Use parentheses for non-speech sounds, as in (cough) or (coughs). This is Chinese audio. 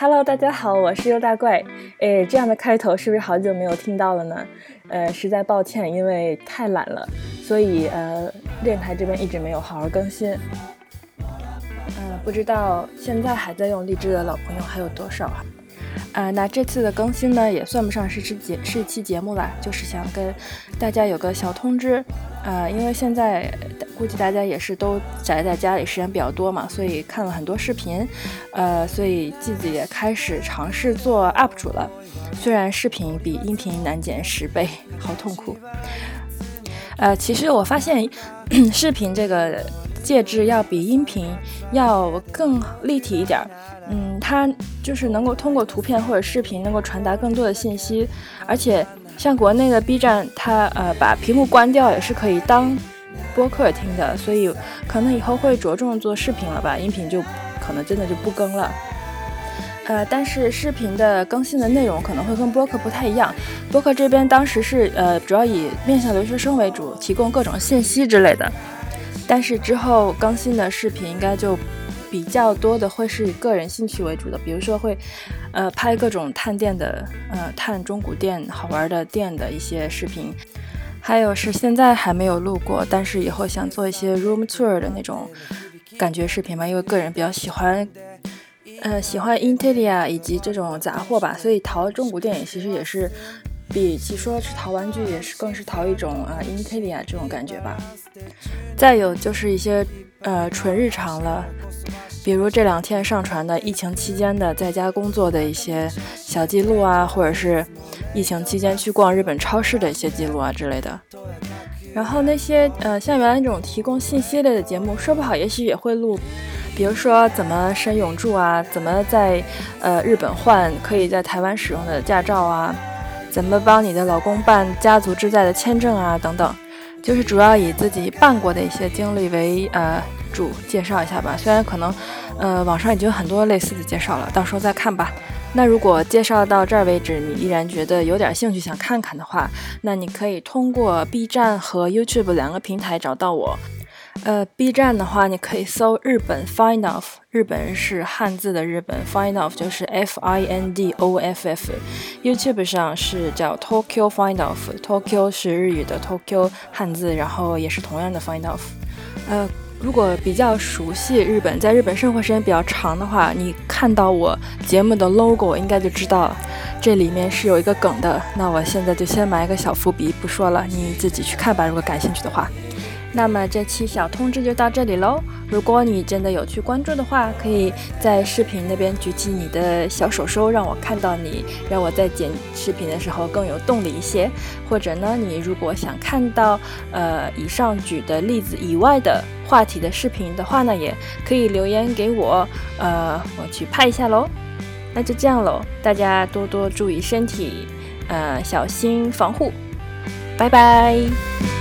Hello，大家好，我是优大怪。诶，这样的开头是不是好久没有听到了呢？呃，实在抱歉，因为太懒了，所以呃，电台这边一直没有好好更新。呃，不知道现在还在用荔枝的老朋友还有多少啊？呃，那这次的更新呢，也算不上是期节是一期节目啦，就是想跟大家有个小通知。呃，因为现在估计大家也是都宅在家里时间比较多嘛，所以看了很多视频，呃，所以季子也开始尝试做 UP 主了。虽然视频比音频难剪十倍，好痛苦。呃，其实我发现 (coughs) 视频这个介质要比音频要更立体一点儿，嗯，它就是能够通过图片或者视频能够传达更多的信息，而且。像国内的 B 站，它呃把屏幕关掉也是可以当播客听的，所以可能以后会着重做视频了吧，音频就可能真的就不更了。呃，但是视频的更新的内容可能会跟播客不太一样，播客这边当时是呃主要以面向留学生为主，提供各种信息之类的，但是之后更新的视频应该就。比较多的会是以个人兴趣为主的，比如说会，呃，拍各种探店的，呃，探中古店好玩的店的一些视频，还有是现在还没有录过，但是以后想做一些 room tour 的那种感觉视频吧，因为个人比较喜欢，呃，喜欢 Interia 以及这种杂货吧，所以淘中古店其实也是比起说是淘玩具，也是更是淘一种啊 Interia 这种感觉吧。再有就是一些呃纯日常了。比如这两天上传的疫情期间的在家工作的一些小记录啊，或者是疫情期间去逛日本超市的一些记录啊之类的。然后那些呃像原来那种提供信息类的节目，说不好也许也会录，比如说怎么申永住啊，怎么在呃日本换可以在台湾使用的驾照啊，怎么帮你的老公办家族之在的签证啊等等，就是主要以自己办过的一些经历为呃。主介绍一下吧，虽然可能，呃，网上已经有很多类似的介绍了，到时候再看吧。那如果介绍到这儿为止，你依然觉得有点兴趣想看看的话，那你可以通过 B 站和 YouTube 两个平台找到我。呃，B 站的话，你可以搜日本 Find Off，日本是汉字的日本，Find Off 就是 F I N D O F F。YouTube 上是叫 Tokyo Find Off，Tokyo 是日语的 Tokyo 汉字，然后也是同样的 Find Off。呃。如果比较熟悉日本，在日本生活时间比较长的话，你看到我节目的 logo 应该就知道这里面是有一个梗的。那我现在就先埋一个小伏笔，不说了，你自己去看吧。如果感兴趣的话。那么这期小通知就到这里喽。如果你真的有去关注的话，可以在视频那边举起你的小手手，让我看到你，让我在剪视频的时候更有动力一些。或者呢，你如果想看到呃以上举的例子以外的话题的视频的话呢，也可以留言给我，呃，我去拍一下喽。那就这样喽，大家多多注意身体，呃，小心防护，拜拜。